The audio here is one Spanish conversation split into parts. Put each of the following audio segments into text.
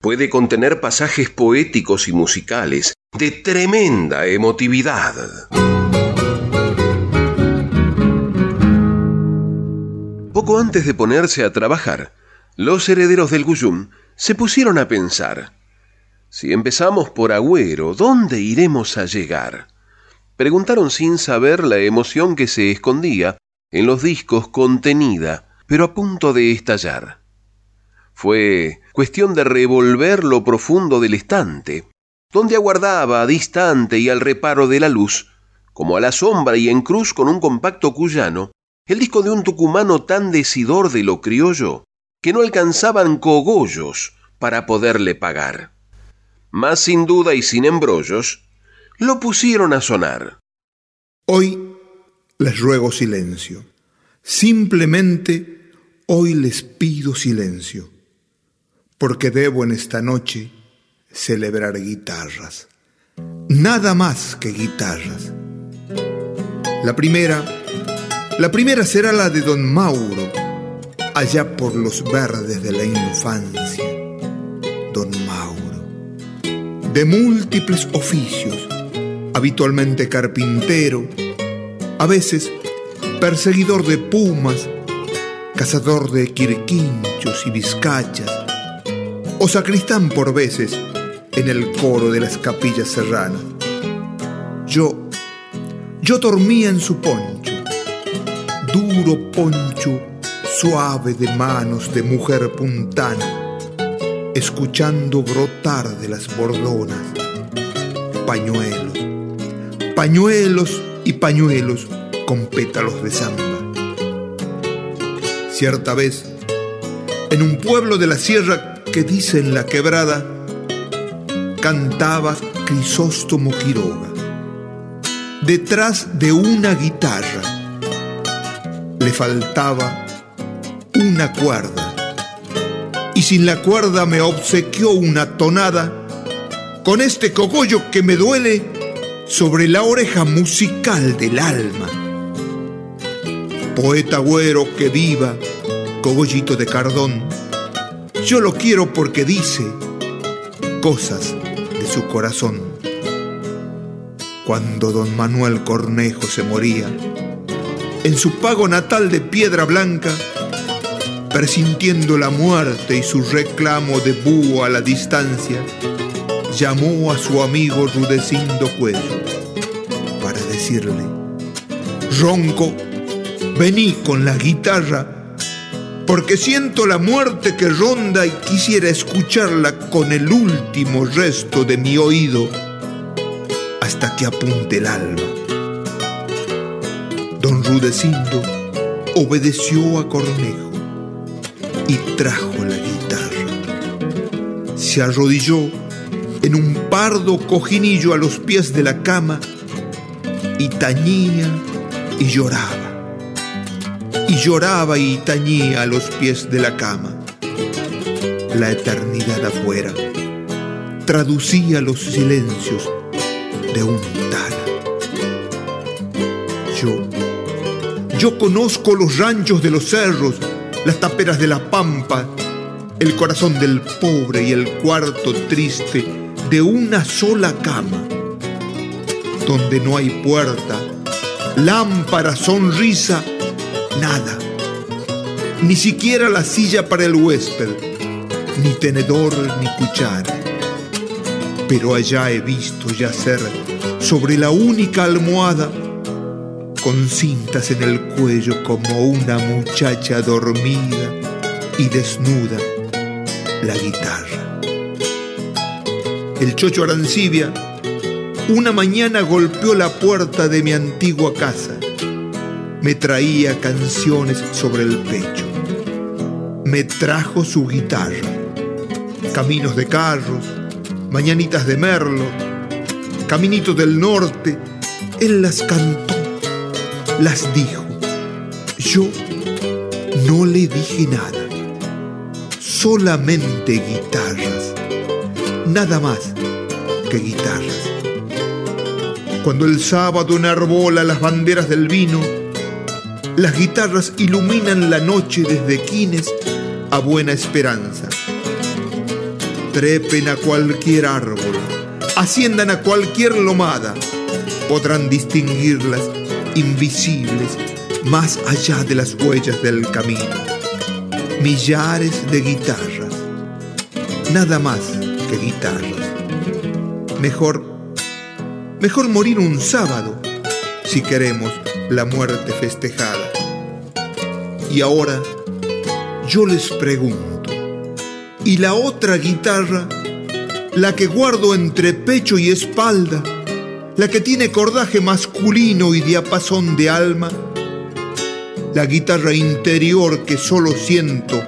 puede contener pasajes poéticos y musicales de tremenda emotividad. Poco antes de ponerse a trabajar, los herederos del Guyum se pusieron a pensar, si empezamos por Agüero, ¿dónde iremos a llegar? Preguntaron sin saber la emoción que se escondía en los discos contenida, pero a punto de estallar. Fue cuestión de revolver lo profundo del estante, donde aguardaba distante y al reparo de la luz, como a la sombra y en cruz con un compacto cuyano, el disco de un tucumano tan decidor de lo criollo que no alcanzaban cogollos para poderle pagar. Más sin duda y sin embrollos, lo pusieron a sonar. Hoy les ruego silencio. Simplemente hoy les pido silencio porque debo en esta noche celebrar guitarras. Nada más que guitarras. La primera, la primera será la de don Mauro, allá por los verdes de la infancia. Don Mauro, de múltiples oficios, habitualmente carpintero, a veces perseguidor de pumas, cazador de quirquinchos y vizcachas, o sacristán por veces en el coro de las capillas serranas. Yo, yo dormía en su poncho, duro poncho suave de manos de mujer puntana, escuchando brotar de las bordonas pañuelos, pañuelos y pañuelos con pétalos de samba. Cierta vez, en un pueblo de la sierra que dice en la quebrada, cantaba Crisóstomo Quiroga. Detrás de una guitarra le faltaba una cuerda y sin la cuerda me obsequió una tonada con este cogollo que me duele sobre la oreja musical del alma. Poeta güero que viva, cogollito de cardón, yo lo quiero porque dice cosas de su corazón. Cuando don Manuel Cornejo se moría, en su pago natal de piedra blanca, presintiendo la muerte y su reclamo de búho a la distancia, llamó a su amigo Rudecindo Cuello para decirle, Ronco, vení con la guitarra porque siento la muerte que ronda y quisiera escucharla con el último resto de mi oído hasta que apunte el alma. Don Rudecindo obedeció a Cornejo y trajo la guitarra. Se arrodilló en un pardo cojinillo a los pies de la cama y tañía y lloraba y lloraba y tañía a los pies de la cama. La eternidad afuera traducía los silencios de un tala. Yo, yo conozco los ranchos de los cerros, las taperas de la pampa, el corazón del pobre y el cuarto triste de una sola cama, donde no hay puerta, lámpara, sonrisa, nada. Ni siquiera la silla para el huésped, ni tenedor ni cuchara. Pero allá he visto yacer sobre la única almohada, con cintas en el cuello como una muchacha dormida y desnuda, la guitarra. El chocho Arancibia una mañana golpeó la puerta de mi antigua casa me traía canciones sobre el pecho. Me trajo su guitarra, caminos de carros, mañanitas de merlo, Caminito del Norte, él las cantó, las dijo. Yo no le dije nada, solamente guitarras, nada más que guitarras. Cuando el sábado enarbola las banderas del vino, las guitarras iluminan la noche desde Quines a Buena Esperanza. Trepen a cualquier árbol, asciendan a cualquier lomada, podrán distinguirlas invisibles más allá de las huellas del camino. Millares de guitarras, nada más que guitarras. Mejor, mejor morir un sábado si queremos la muerte festejada. Y ahora yo les pregunto, ¿y la otra guitarra, la que guardo entre pecho y espalda, la que tiene cordaje masculino y diapasón de alma? la guitarra interior que solo siento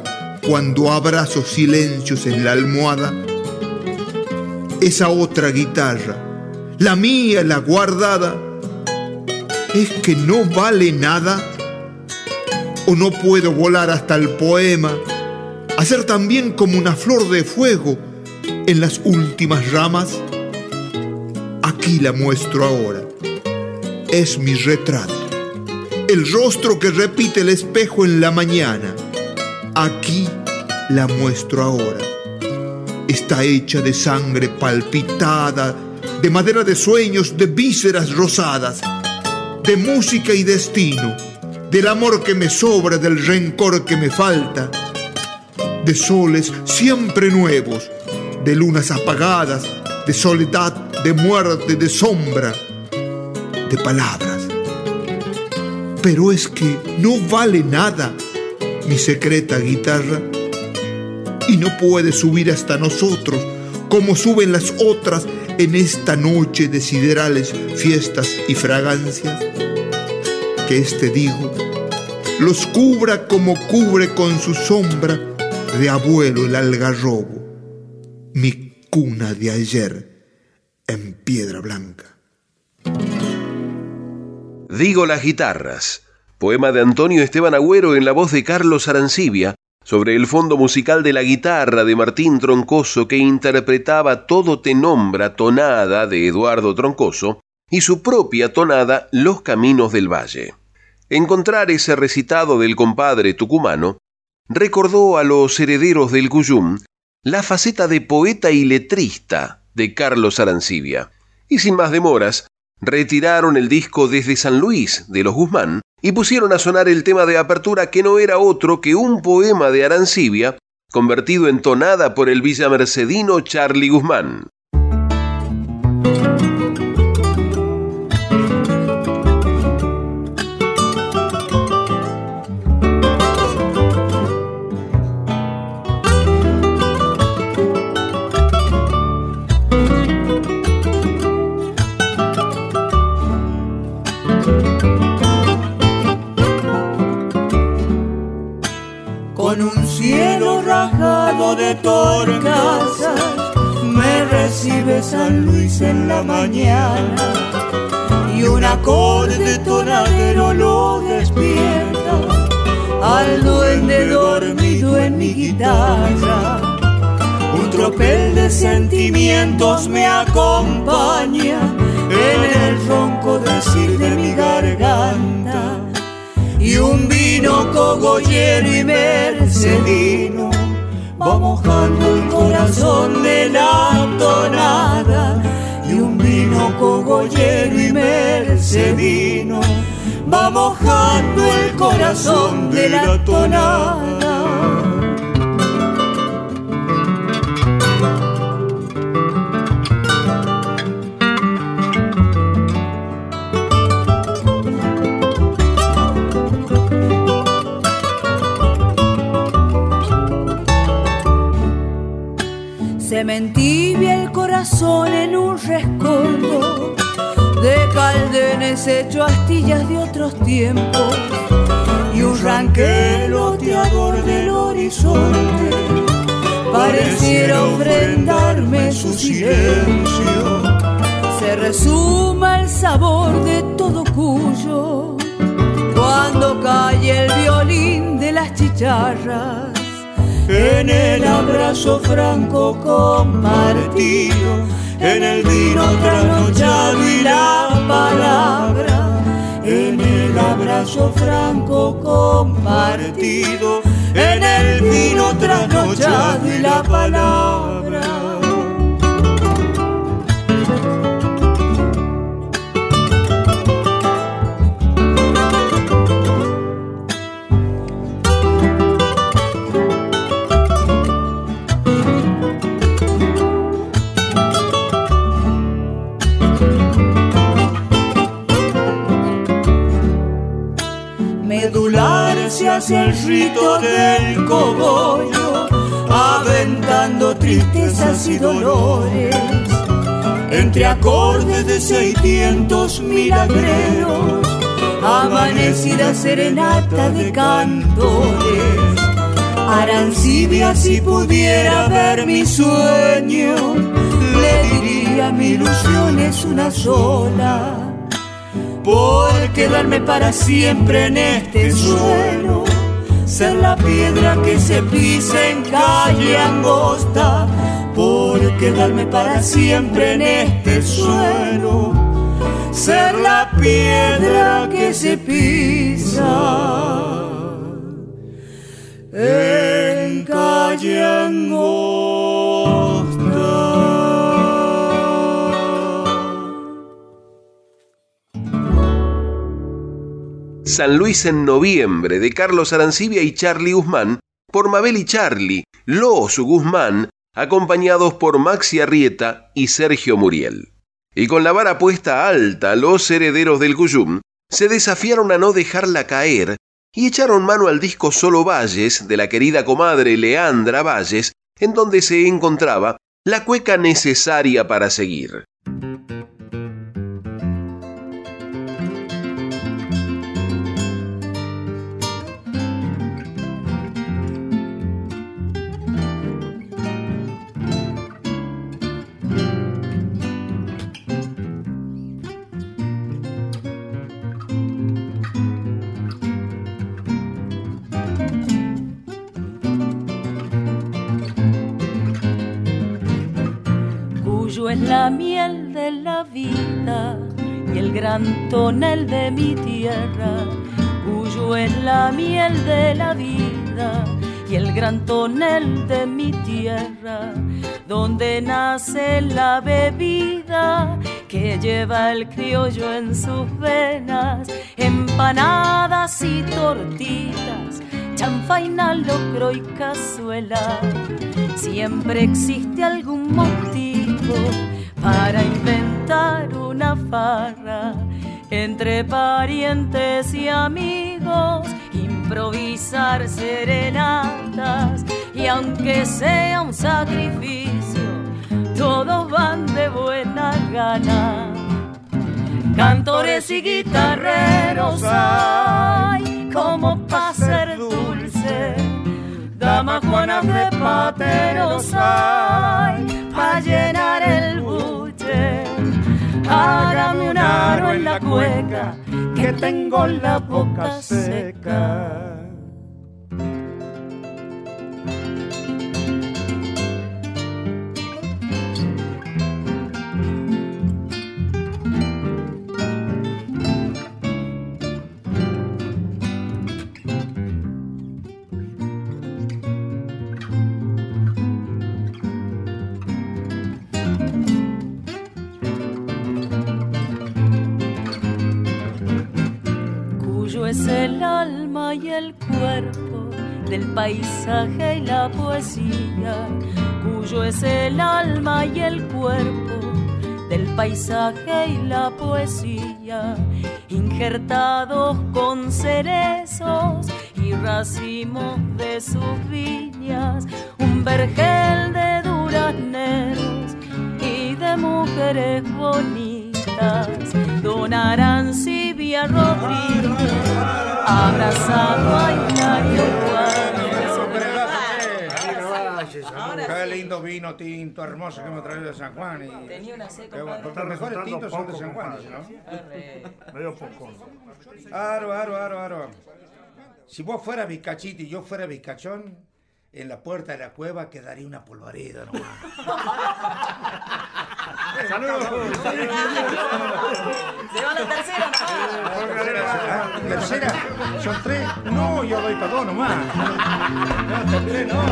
cuando abrazo silencios en la almohada, esa otra guitarra, la mía, la guardada, es que no vale nada o no puedo volar hasta el poema, hacer también como una flor de fuego en las últimas ramas. Aquí la muestro ahora, es mi retrato el rostro que repite el espejo en la mañana. Aquí la muestro ahora. Está hecha de sangre palpitada, de madera de sueños, de vísceras rosadas, de música y destino, del amor que me sobra, del rencor que me falta, de soles siempre nuevos, de lunas apagadas, de soledad, de muerte, de sombra, de palabras pero es que no vale nada mi secreta guitarra y no puede subir hasta nosotros como suben las otras en esta noche de siderales fiestas y fragancias. Que este digo los cubra como cubre con su sombra de abuelo el algarrobo, mi cuna de ayer en piedra blanca. Digo las guitarras, poema de Antonio Esteban Agüero en la voz de Carlos Arancibia, sobre el fondo musical de la guitarra de Martín Troncoso que interpretaba Todo te nombra tonada de Eduardo Troncoso y su propia tonada Los Caminos del Valle. Encontrar ese recitado del compadre tucumano recordó a los herederos del Cuyum la faceta de poeta y letrista de Carlos Arancibia. Y sin más demoras, retiraron el disco desde San Luis de los Guzmán y pusieron a sonar el tema de apertura que no era otro que un poema de Arancibia convertido en tonada por el villamercedino Charlie Guzmán. De torcasas me recibe San Luis en la mañana y un acorde tonadero lo despierta al duende dormido en mi guitarra. Un tropel de sentimientos me acompaña en el ronco decir de mi garganta y un vino cogollero y mercedino va mojando el corazón de la tonada y un vino cogollero y mercedino va mojando el corazón de la tonada. Se me entibia el corazón en un rescoldo de caldenes hecho astillas de otros tiempos y un ranqueloteador del horizonte pareciera ofrendarme su silencio. Se resuma el sabor de todo cuyo cuando cae el violín de las chicharras en el abrazo franco compartido, en el vino trasnochado y la palabra, en el abrazo franco compartido, en el vino trasnochado y la palabra. Hacia el rito del cogollo, aventando tristezas y dolores, entre acordes de seiscientos milagreros, amanecida serenata de cantores. Arancibia si pudiera ver mi sueño, le diría mi ilusión es una sola por quedarme para siempre en este suelo, ser la piedra que se pisa en calle angosta, por quedarme para siempre en este suelo, ser la piedra que se pisa en calle angosta. San Luis en noviembre de Carlos Arancibia y Charlie Guzmán por Mabel y Charlie, los Guzmán, acompañados por Maxi Arrieta y Sergio Muriel. Y con la vara puesta alta, los herederos del Cuyum se desafiaron a no dejarla caer y echaron mano al disco Solo Valles de la querida comadre Leandra Valles, en donde se encontraba la cueca necesaria para seguir. La miel de la vida y el gran tonel de mi tierra. Cuyo es la miel de la vida y el gran tonel de mi tierra, donde nace la bebida que lleva el criollo en sus venas, empanadas y tortitas, chanfaina, locro y cazuela. Siempre existe algún motivo para inventar una farra entre parientes y amigos, improvisar serenatas y aunque sea un sacrificio, todos van de buena gana. Cantores y guitarreros hay como para ser dulce, damas juanas de pateros hay para llenar el buche. Hágame un aro en la cueca, que tengo la boca seca. Y el cuerpo del paisaje y la poesía, cuyo es el alma y el cuerpo del paisaje y la poesía, injertados con cerezos y racimos de sus viñas, un vergel de durazneros y de mujeres bonitas, donarán Silvia Rodríguez abrazado a Hilario Juárez. qué lindo vino tinto hermoso que hemos traído de San Juan. Y... Tenía una compadre. Los mejores tintos son de San Juan. ¿no? Medio poco. Aro, aro, aro, aro. Si vos fueras bizcachito y yo fuera bizcachón, en la puerta de la cueva quedaría una polvareda nomás. Saludos. Se va la tercera, ¿Tercera? ¿Son tres? No, yo doy para dos nomás. No, son tres, no.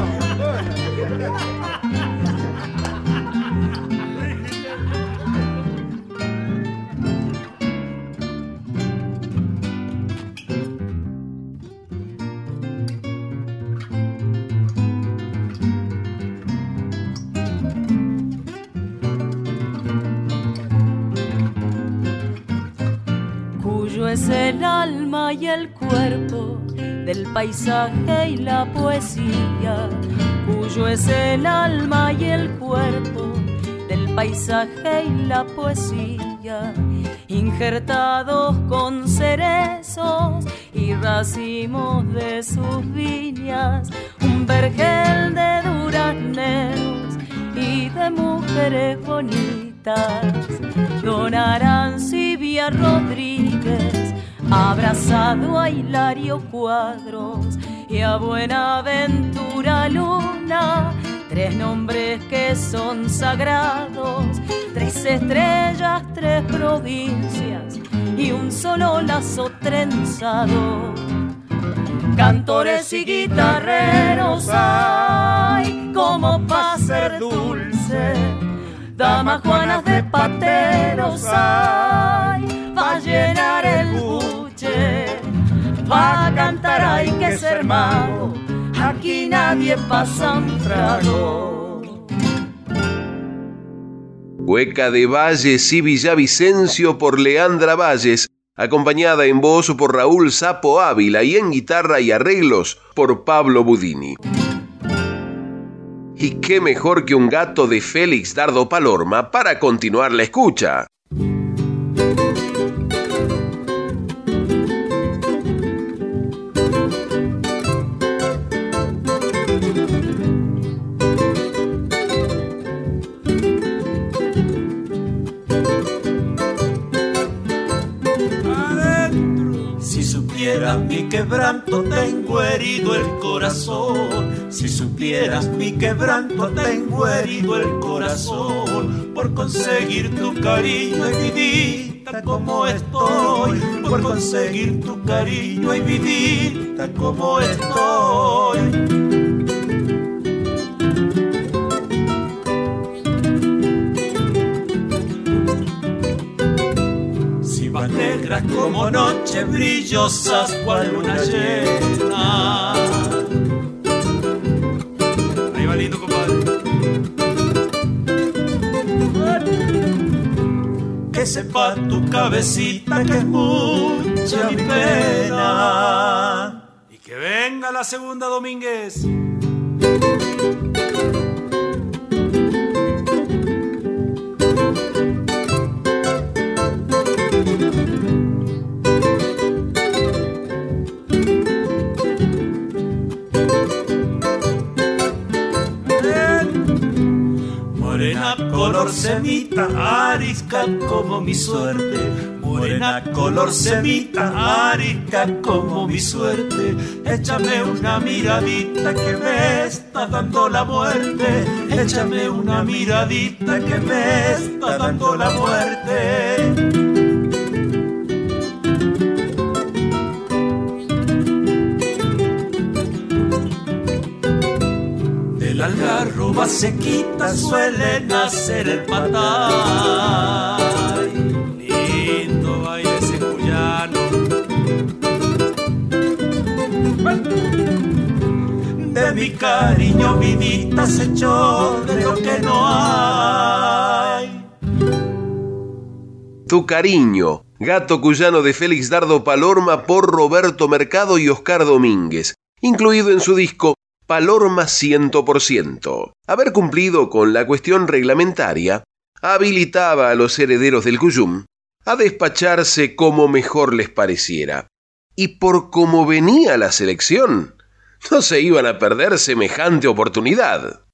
Es el alma y el cuerpo del paisaje y la poesía, cuyo es el alma y el cuerpo del paisaje y la poesía, injertados con cerezos y racimos de sus viñas, un vergel de duraneros y de mujeres bonitas. Don Arancibia Rodríguez, abrazado a Hilario Cuadros y a Buenaventura Luna, tres nombres que son sagrados, tres estrellas, tres provincias y un solo lazo trenzado. Cantores y guitarreros hay como para ser dulce. Damas juanas de pateros hay pa llenar el buche pa cantar hay que ser mago aquí nadie pasa un trago Cueca de Valles y Villavicencio por Leandra Valles, acompañada en voz por Raúl Sapo Ávila y en guitarra y arreglos por Pablo Budini. Y qué mejor que un gato de Félix Dardo Palorma para continuar la escucha. Supieras mi quebranto, tengo herido el corazón. Si supieras mi quebranto, tengo herido el corazón. Por conseguir tu cariño y vidita como estoy. Por conseguir tu cariño y vidita como estoy. Negras como noche brillosas cual luna llena. Ahí va lindo, compadre. Que sepa tu cabecita que es mucha mi pena. Y que venga la segunda Domínguez. Semita, arisca como mi suerte. Morena color semita, arisca como mi suerte. Échame una miradita que me está dando la muerte. Échame una miradita que me está dando la muerte. Sequita suele nacer el patay. Lindo baile ese cuyano. De mi cariño vidita se echó de lo que no hay. Tu cariño, gato cuyano de Félix Dardo Palorma por Roberto Mercado y Oscar Domínguez, incluido en su disco Palorma 100%. Haber cumplido con la cuestión reglamentaria habilitaba a los herederos del Cuyum a despacharse como mejor les pareciera. Y por cómo venía la selección, no se iban a perder semejante oportunidad.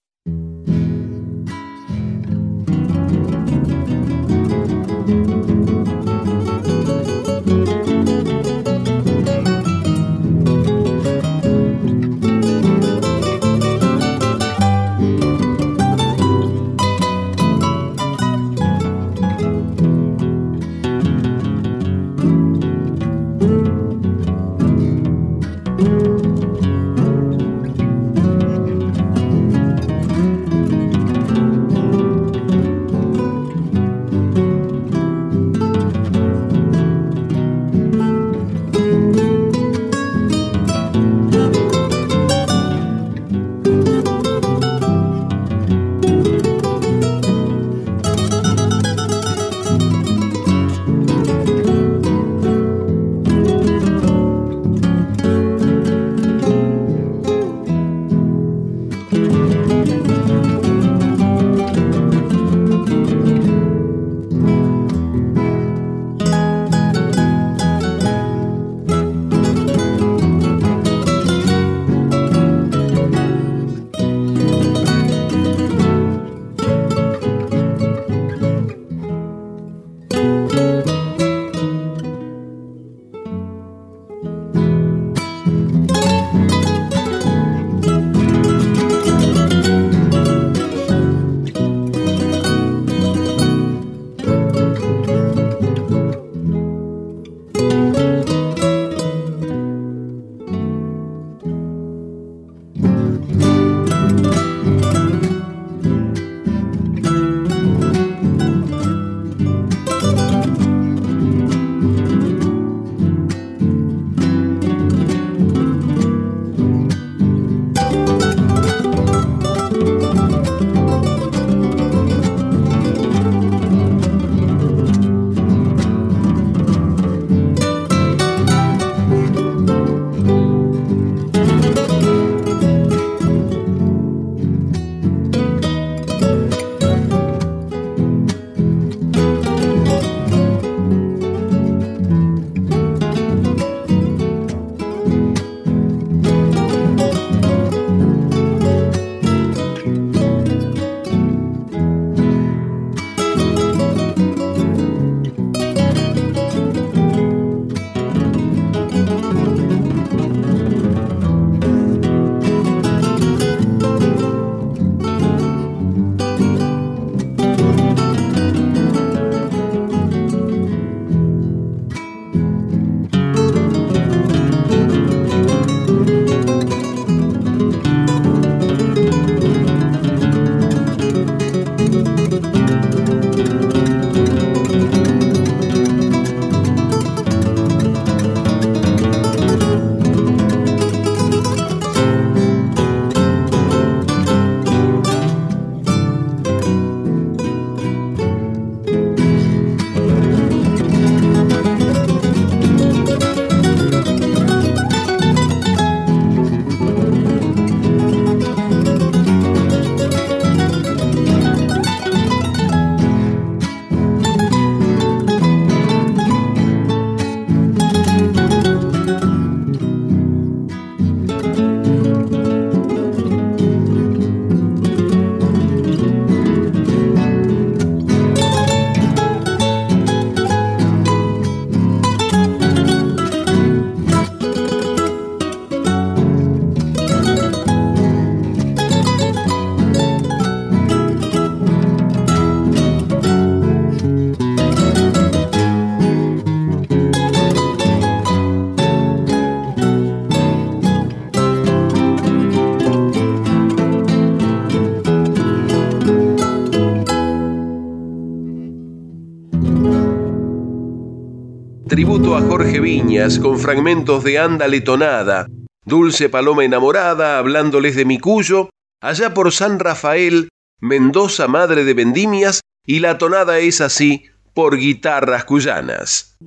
Tributo a Jorge Viñas con fragmentos de Ándale Tonada, Dulce Paloma Enamorada, hablándoles de mi cuyo, allá por San Rafael, Mendoza Madre de Vendimias, y la tonada es así por guitarras cuyanas.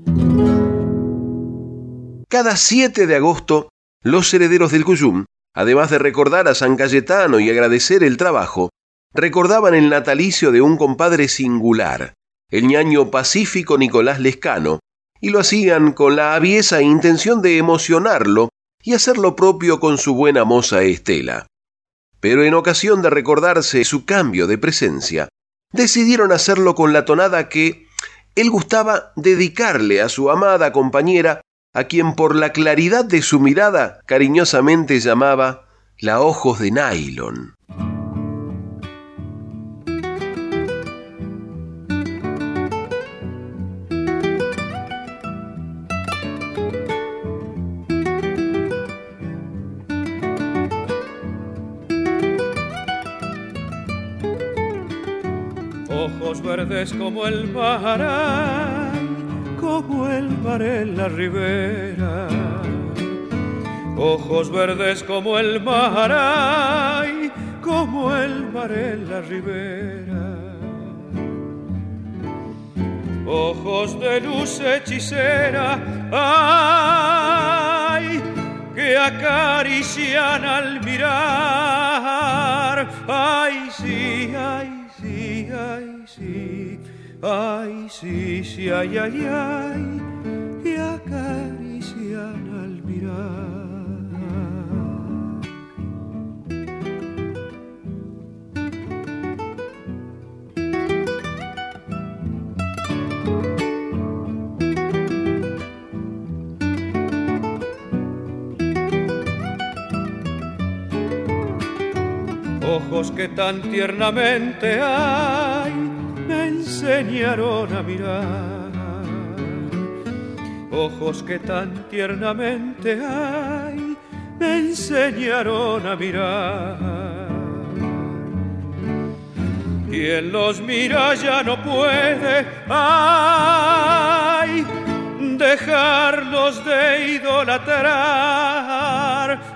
Cada 7 de agosto, los herederos del Cuyum, además de recordar a San Cayetano y agradecer el trabajo, recordaban el natalicio de un compadre singular, el ñaño pacífico Nicolás Lescano, y lo hacían con la aviesa intención de emocionarlo y hacer lo propio con su buena moza Estela. Pero en ocasión de recordarse su cambio de presencia, decidieron hacerlo con la tonada que él gustaba dedicarle a su amada compañera, a quien por la claridad de su mirada cariñosamente llamaba la ojos de nylon. Verdes como el mar, como el mar en la ribera. Ojos verdes como el mar, como el mar en la ribera. Ojos de luz hechicera, ay, que acarician al mirar. Ay, sí, ay, ay ay, sí, sí, ay, ay, ay, y acarician al mirar. ojos que tan tiernamente hay enseñaron a mirar. Ojos que tan tiernamente hay, me enseñaron a mirar. Quien los mira ya no puede, ay, dejarlos de idolatrar.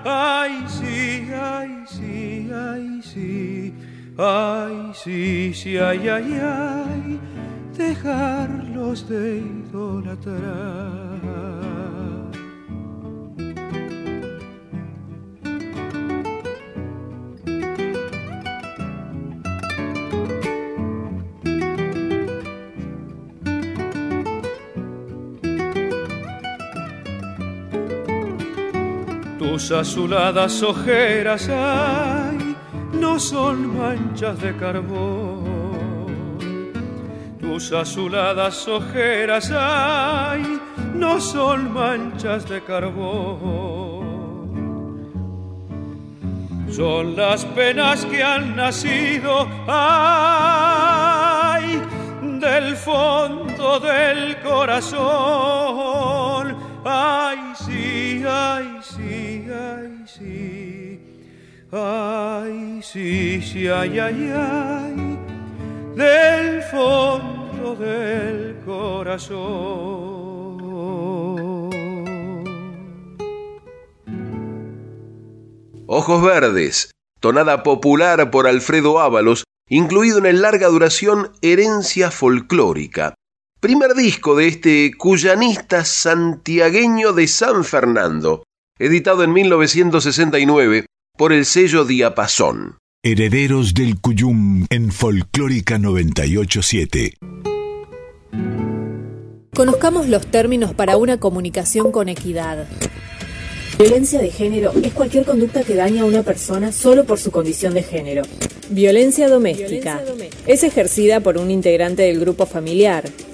Ay, Ay, sí, sí, ay, ay, ay, dejarlos de idolatrar. Tus azuladas ojeras, ay, no son manchas de carbón. Tus azuladas ojeras, ay, no son manchas de carbón. Son las penas que han nacido, ay, del fondo del corazón. Ay, sí, ay, sí, ay, sí. Ay, sí, sí, ay, ay, ay, del fondo del corazón. Ojos Verdes, tonada popular por Alfredo Ábalos, incluido en el larga duración Herencia Folclórica, primer disco de este cuyanista santiagueño de San Fernando, editado en 1969 por el sello Diapasón. Herederos del Cuyum en Folclórica 987. Conozcamos los términos para una comunicación con equidad. Violencia de género es cualquier conducta que daña a una persona solo por su condición de género. Violencia doméstica. Es ejercida por un integrante del grupo familiar,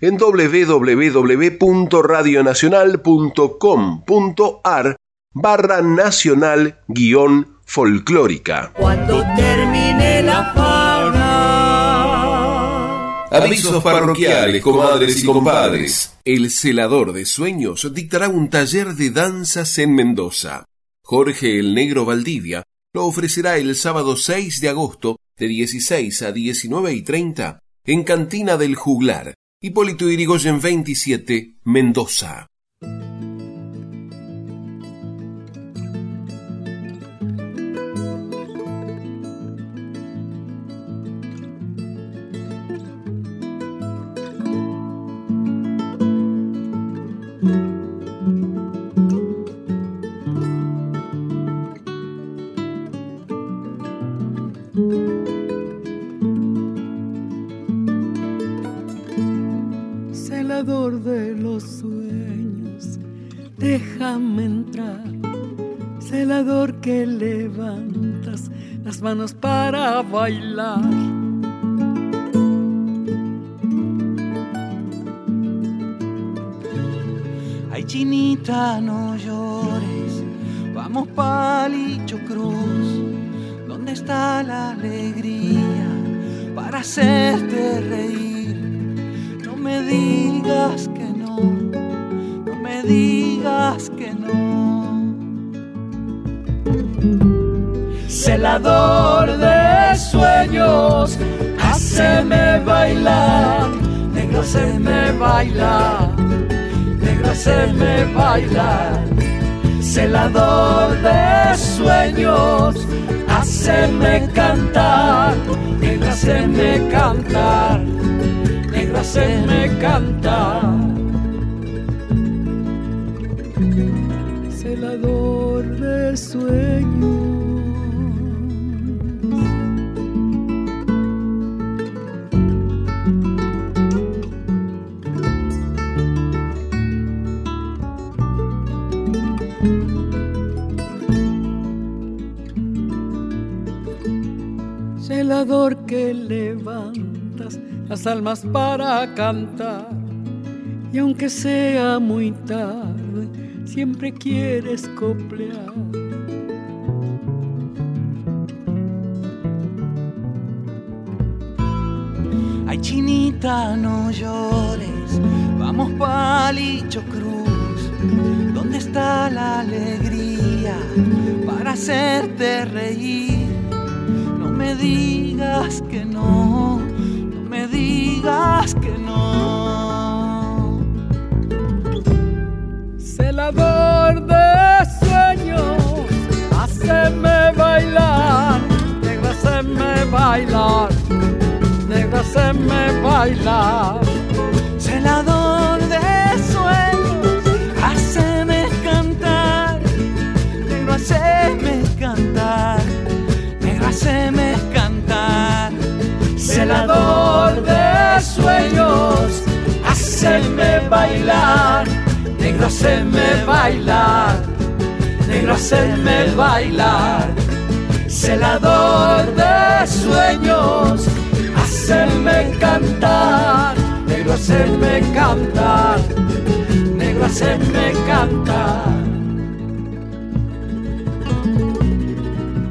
en www.radionacional.com.ar barra nacional guion folclórica. Cuando termine la fauna. Avisos parroquiales, comadres y compadres. El celador de sueños dictará un taller de danzas en Mendoza. Jorge el Negro Valdivia lo ofrecerá el sábado 6 de agosto de 16 a 19 y 30 en Cantina del Juglar, Hipólito Irigoyen 27, Mendoza. Celador que levantas las manos para bailar. Ay, chinita, no llores. Vamos palicho cruz. ¿Dónde está la alegría para hacerte reír? No me digas que no, digas que no. Celador de sueños, haceme bailar, negro, haceme bailar, negro, haceme bailar. Celador de sueños, haceme cantar, negro, haceme cantar, negro, haceme cantar. Celador que levantas las almas para cantar. Y aunque sea muy tarde, siempre quieres coplear. Chinita, no llores, vamos palicho cruz. ¿Dónde está la alegría para hacerte reír? No me digas que no, no me digas que no. Celador de sueños, haceme bailar, bailar. Celador de sueños, haceme cantar, negro, haceme cantar, negro, haceme cantar. Celador de sueños, haceme bailar, negro, haceme bailar, negro, haceme bailar. Celador de sueños, haceme cantar, negro, haceme cantar, negro, haceme cantar.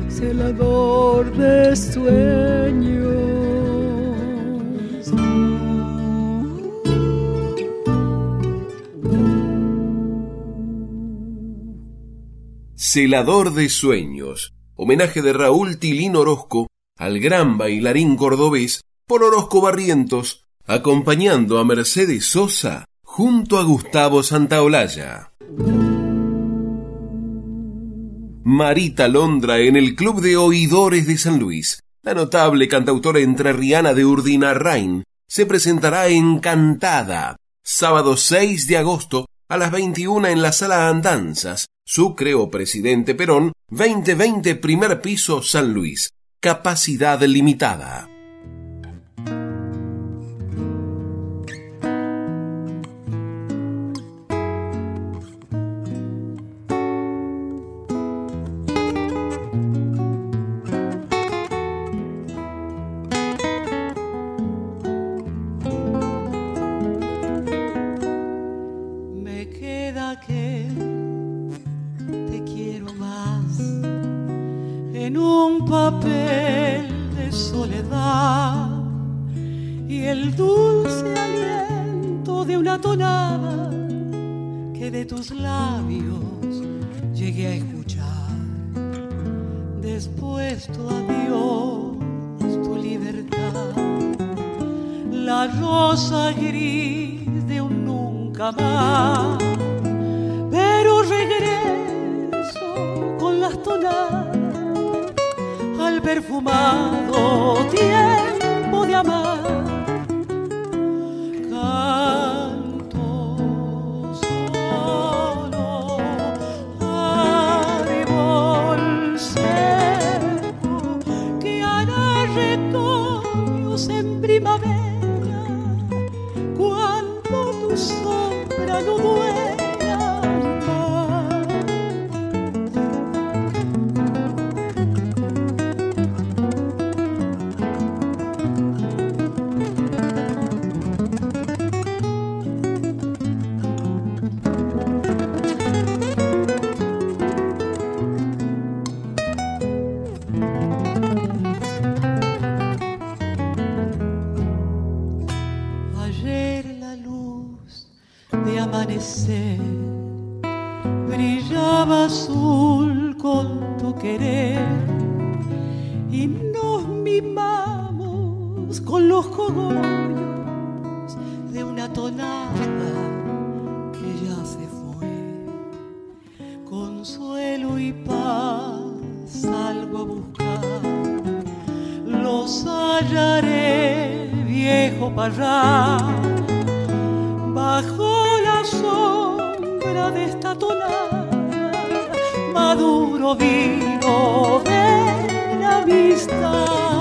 Celador de sueños. Celador de Sueños, homenaje de Raúl Tilín Orozco al gran bailarín cordobés por Orozco Barrientos, acompañando a Mercedes Sosa junto a Gustavo Santaolalla. Marita Londra en el Club de Oidores de San Luis. La notable cantautora entrerriana de Urdina Rain se presentará encantada sábado 6 de agosto a las 21 en la Sala Andanzas, Sucre o Presidente Perón, 2020 primer piso San Luis. Capacidad limitada. el dulce aliento de una tonada que de tus labios los hallaré, viejo parra, bajo la sombra de esta tonada, maduro vino de la vista.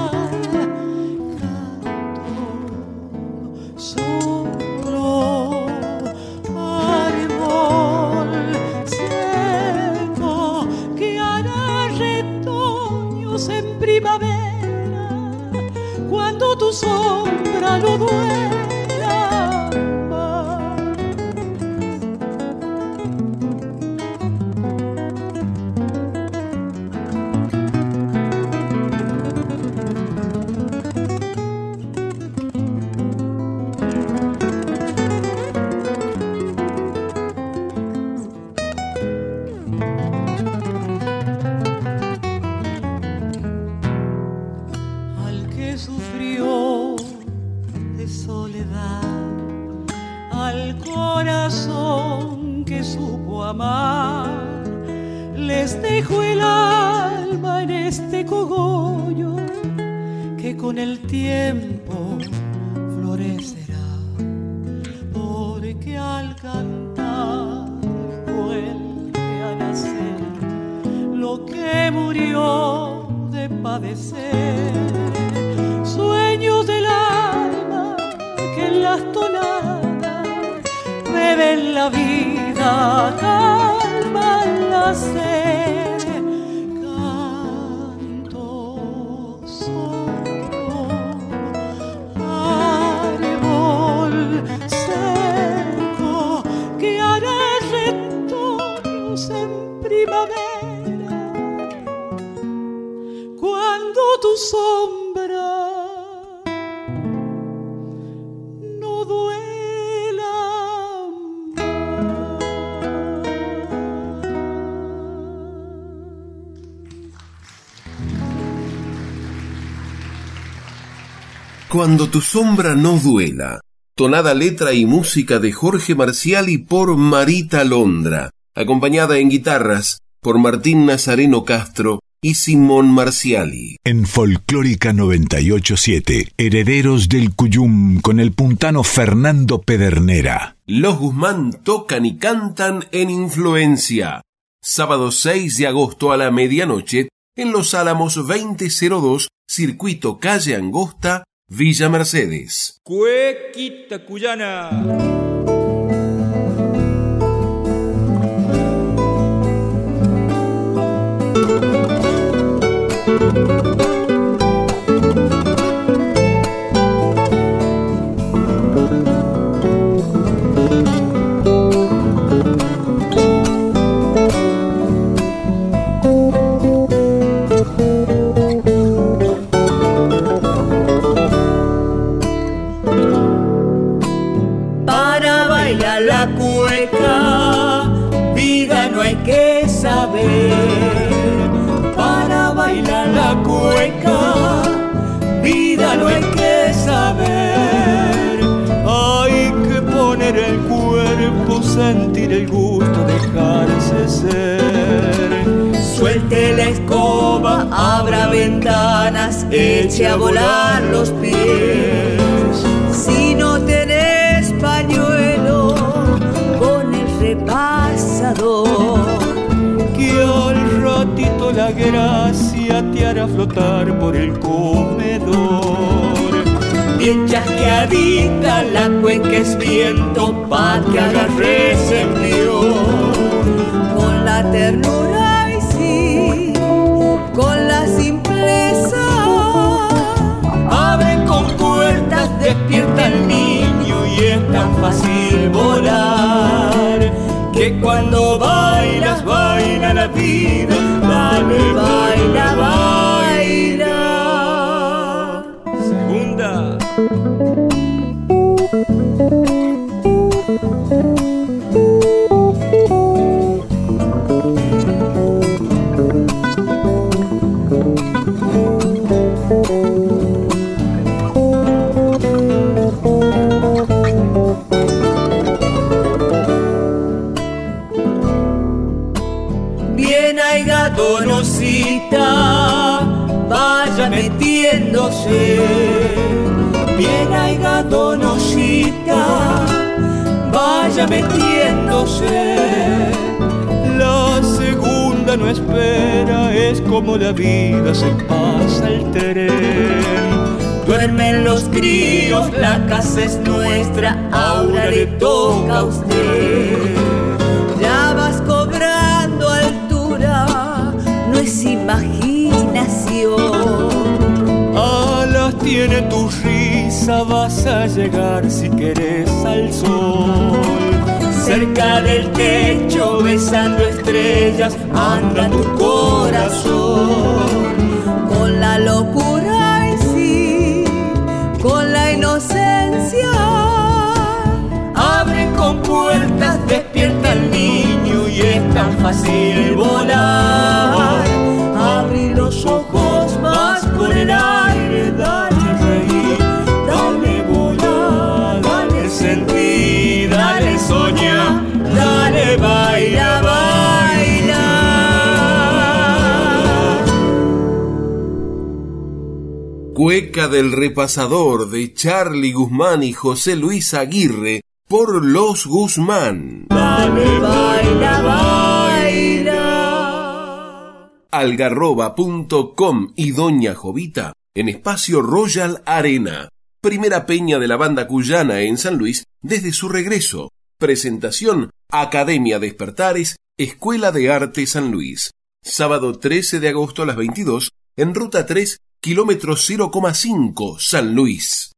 Cuando tu sombra no duela. Tonada letra y música de Jorge Marciali por Marita Londra, acompañada en guitarras por Martín Nazareno Castro y Simón Marciali. En Folclórica 987, Herederos del Cuyum con el puntano Fernando Pedernera. Los Guzmán tocan y cantan en Influencia. Sábado 6 de agosto a la medianoche en Los Álamos 2002, Circuito Calle Angosta, Villa Mercedes. Cuequita cuyana. Sentir el gusto de dejarse ser. Suelte la escoba, abra ventanas, eche a volar los pies. Si no tenés pañuelo, con el repasador. Que al ratito la gracia te hará flotar por el comedor bien chasqueadita, la cuenca es viento pa' que agarres envío. Con la ternura y sí, con la simpleza. Abre con puertas, despierta el niño y es tan fácil volar. Que cuando bailas, baila la vida, dale, baila, baila. Bien hay donosita, vaya metiéndose. La segunda no espera, es como la vida se pasa el tren. Duermen los críos, la casa es nuestra, ahora le toca a usted. Ya vas cobrando altura, no es imaginación. Vas a llegar si quieres al sol. Cerca del techo, besando estrellas, anda tu corazón. Con la locura y sí, con la inocencia. Abre con puertas, despierta al niño y es tan fácil volar. Cueca del repasador de Charlie Guzmán y José Luis Aguirre por Los Guzmán. Dale, baila, baila. Algarroba.com y Doña Jovita en espacio Royal Arena primera peña de la banda cuyana en San Luis desde su regreso. Presentación Academia Despertares, Escuela de Arte San Luis. Sábado 13 de agosto a las 22 en Ruta 3, kilómetro 0,5, San Luis.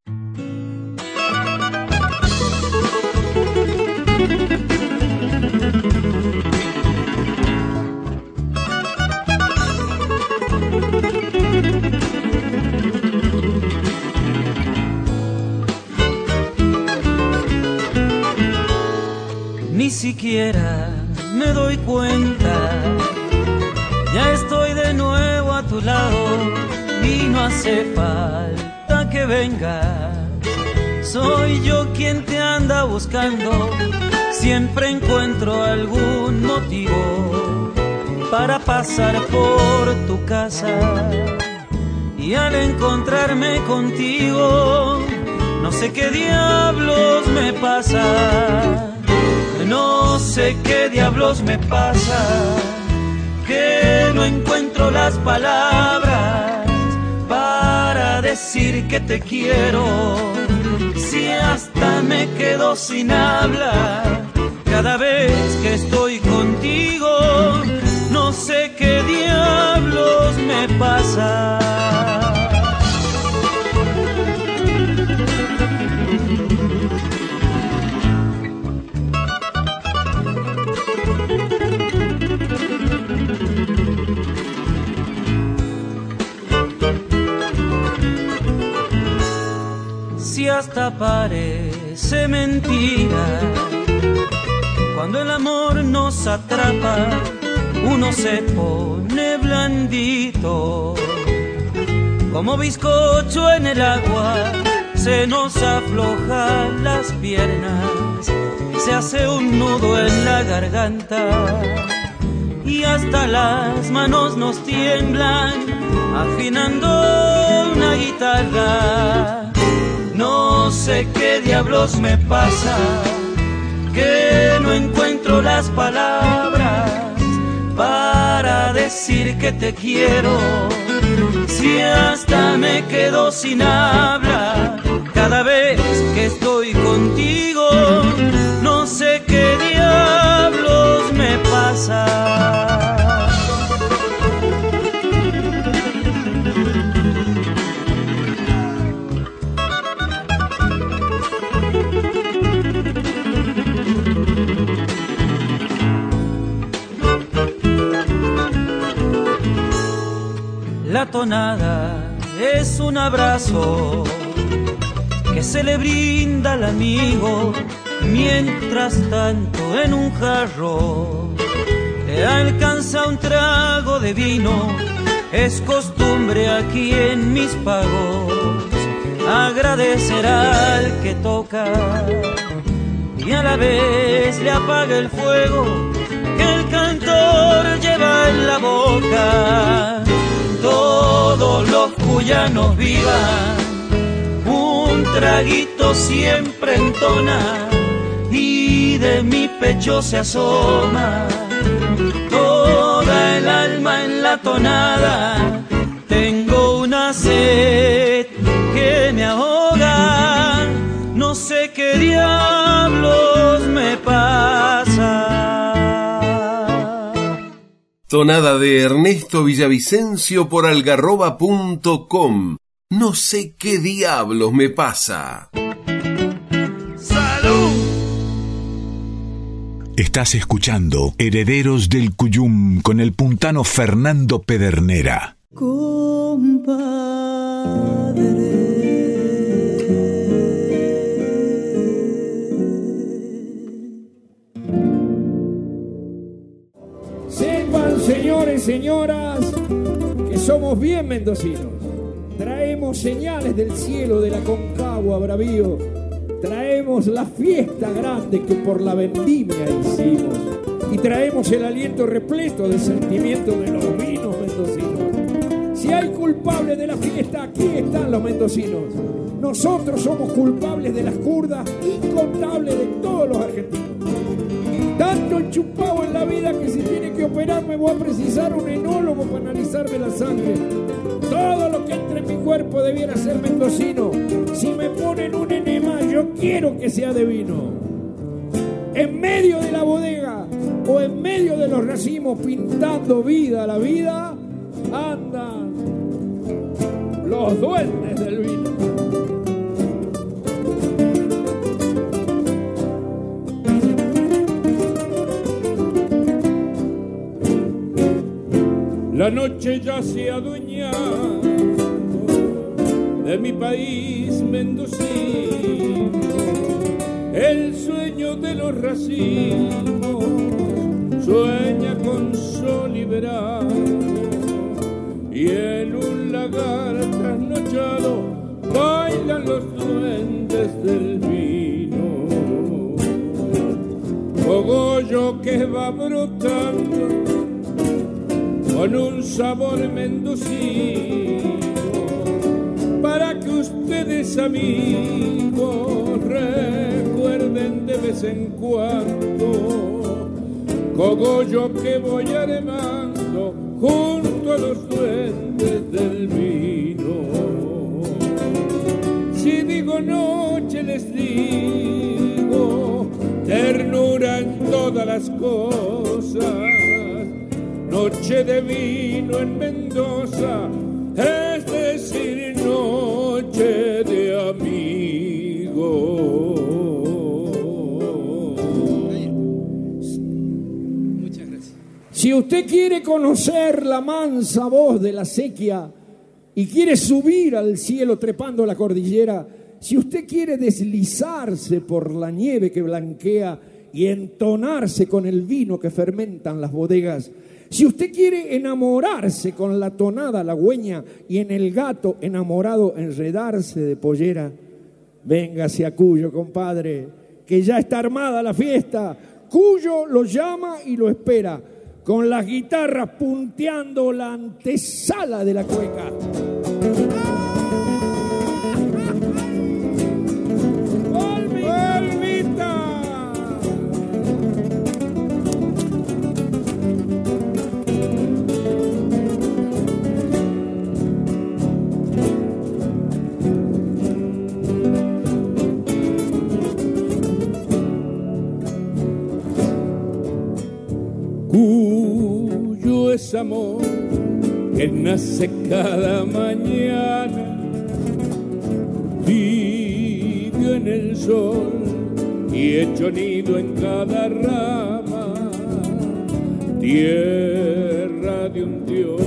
ni siquiera me doy cuenta. Ya estoy de nuevo a tu lado y no hace falta que que venga. Soy yo quien te anda buscando, siempre encuentro algún motivo para pasar por tu casa. Y al encontrarme contigo, no sé qué diablos me pasa, no sé qué diablos me pasa, que no encuentro las palabras decir que te quiero, si hasta me quedo sin hablar cada vez que estoy contigo, no sé qué diablos me pasa. Hasta parece mentira, cuando el amor nos atrapa, uno se pone blandito, como bizcocho en el agua, se nos aflojan las piernas, se hace un nudo en la garganta y hasta las manos nos tiemblan afinando una guitarra. No sé qué diablos me pasa, que no encuentro las palabras para decir que te quiero. Si hasta me quedo sin habla cada vez que estoy contigo, no sé qué diablos me pasa. Un abrazo que se le brinda al amigo mientras tanto en un jarro le alcanza un trago de vino. Es costumbre aquí en mis pagos agradecer al que toca y a la vez le apaga el fuego que el cantor lleva en la boca todos los cuyanos vivan, un traguito siempre entona y de mi pecho se asoma toda el alma en la tonada. Tengo una sed Tonada de Ernesto Villavicencio por algarroba.com. No sé qué diablos me pasa. ¡Salud! Estás escuchando Herederos del Cuyum con el puntano Fernando Pedernera. Sepan, señoras, que somos bien mendocinos. Traemos señales del cielo de la Concagua Bravío. Traemos la fiesta grande que por la vendimia hicimos. Y traemos el aliento repleto de sentimiento de los vinos mendocinos. Si hay culpables de la fiesta, aquí están los mendocinos. Nosotros somos culpables de las curdas, incontables de todos los argentinos. Tanto enchupado en la vida que si tiene que operar me voy a precisar un enólogo para analizarme la sangre. Todo lo que entre en mi cuerpo debiera ser mendocino. Si me ponen un enema, yo quiero que sea de vino. En medio de la bodega o en medio de los racimos pintando vida a la vida, andan los duendes del vino. La noche ya se adueña de mi país mendocino, el sueño de los racimos sueña con sol y y en un lagar trasnochado baila los duendes del vino. Cogollo que va brotando con un sabor mendocino para que ustedes amigos recuerden de vez en cuando cogollo que voy armando junto a los duendes del vino. Si digo noche les digo ternura en todas las cosas, noche de vino en Mendoza, es decir, noche de amigos. Muchas gracias. Si usted quiere conocer la mansa voz de la sequía y quiere subir al cielo trepando la cordillera, si usted quiere deslizarse por la nieve que blanquea y entonarse con el vino que fermentan las bodegas, si usted quiere enamorarse con la tonada halagüeña y en el gato enamorado enredarse de pollera, véngase a Cuyo, compadre, que ya está armada la fiesta. Cuyo lo llama y lo espera, con las guitarras punteando la antesala de la cueca. Amor que nace cada mañana, vive en el sol y hecho nido en cada rama, tierra de un dios,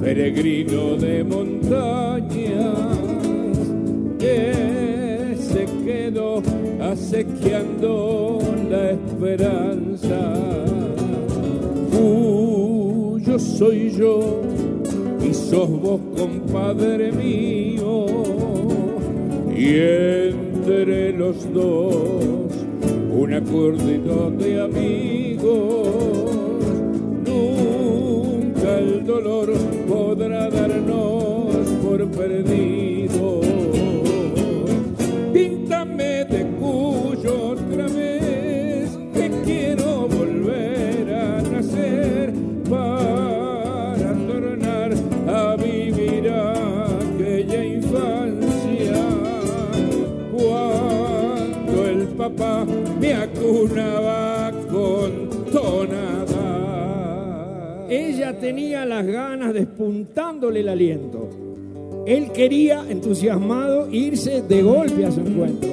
peregrino de montañas, que se quedó acequiando la esperanza. Soy yo y sos vos, compadre mío, y entre los dos un acuerdo de amigos. Nunca el dolor podrá tenía las ganas despuntándole el aliento. Él quería, entusiasmado, irse de golpe a su encuentro.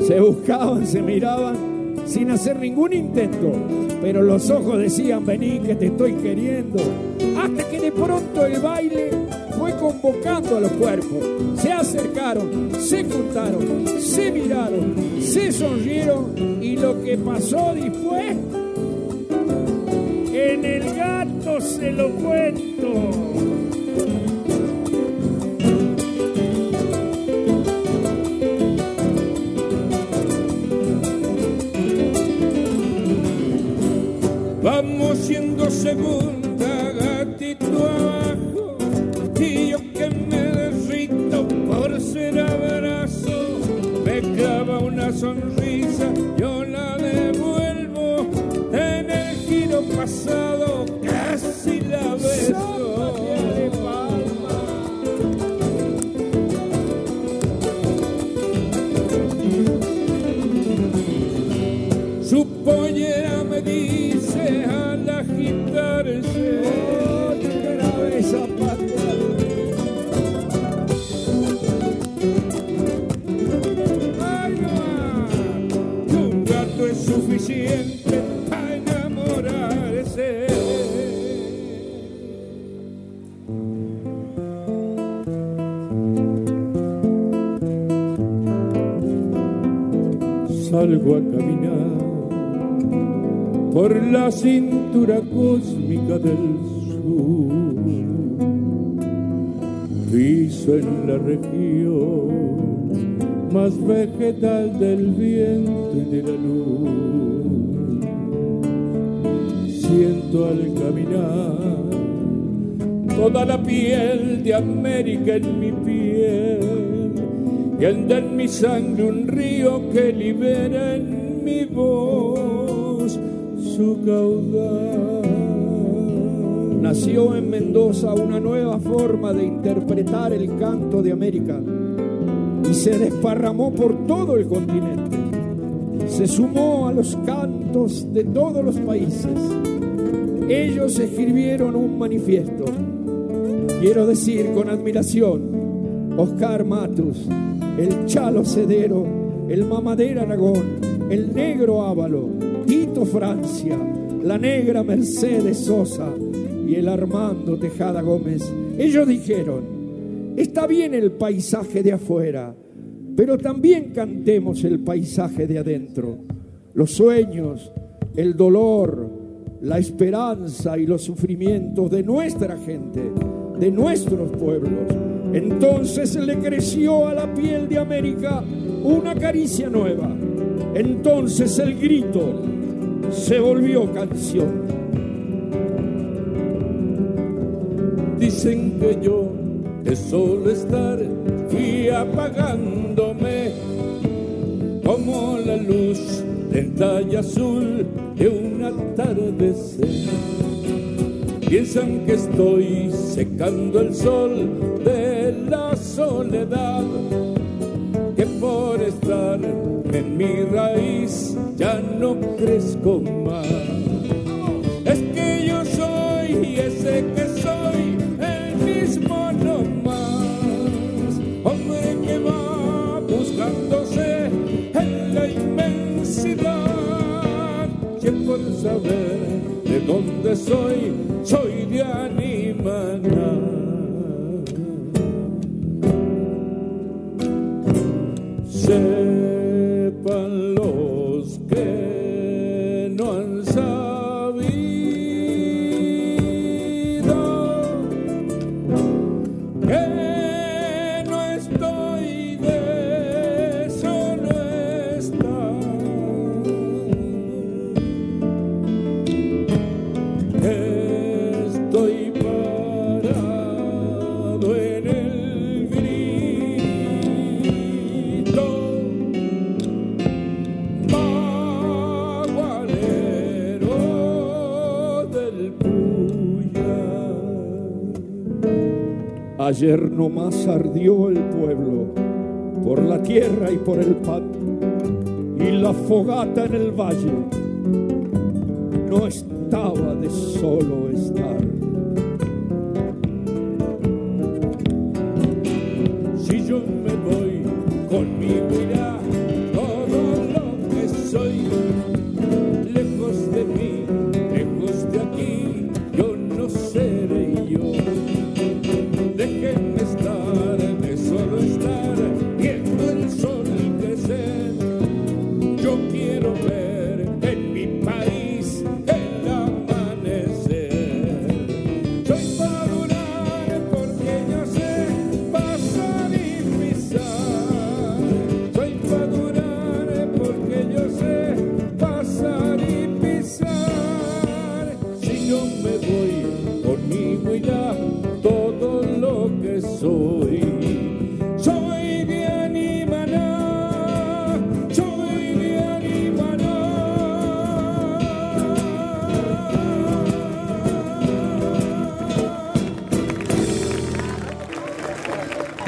Se buscaban, se miraban sin hacer ningún intento, pero los ojos decían, vení que te estoy queriendo. Hasta que de pronto el baile fue convocando a los cuerpos. Se acercaron, se juntaron, se miraron, se sonrieron y lo que pasó después, gato se lo cuento. Vamos siendo segunda, Pollera me dice al agitarse la cintura cósmica del sur. piso en la región más vegetal del viento y de la luz. Siento al caminar toda la piel de América en mi piel y anda en mi sangre un río que libera en en Mendoza una nueva forma de interpretar el canto de América y se desparramó por todo el continente. Se sumó a los cantos de todos los países. Ellos escribieron un manifiesto. Quiero decir con admiración, Oscar Matus, el Chalo Cedero, el Mamadera Aragón, el Negro Ávalo, Tito Francia, la Negra Mercedes Sosa, el Armando Tejada Gómez, ellos dijeron, está bien el paisaje de afuera, pero también cantemos el paisaje de adentro, los sueños, el dolor, la esperanza y los sufrimientos de nuestra gente, de nuestros pueblos. Entonces le creció a la piel de América una caricia nueva. Entonces el grito se volvió canción. Dicen que yo de solo estar fui apagándome como la luz lenta y azul de un atardecer. Piensan que estoy secando el sol de la soledad, que por estar en mi raíz ya no crezco más. Es que yo soy ese que saber de dónde soy, soy de Animaná. Ayer nomás ardió el pueblo por la tierra y por el pan y la fogata en el valle no estaba de solo estar.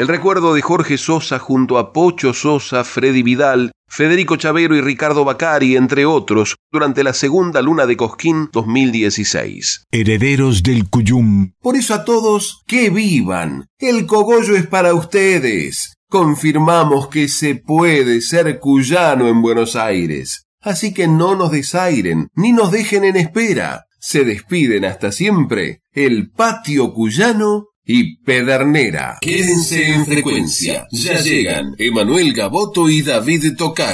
El recuerdo de Jorge Sosa junto a Pocho Sosa, Freddy Vidal, Federico Chavero y Ricardo Bacari, entre otros, durante la segunda luna de Cosquín 2016. Herederos del Cuyum. Por eso a todos, que vivan. El cogollo es para ustedes. Confirmamos que se puede ser cuyano en Buenos Aires. Así que no nos desairen, ni nos dejen en espera. Se despiden hasta siempre el patio cuyano y Pedernera. Quédense en frecuencia. Ya llegan Emanuel Gaboto y David Tocar.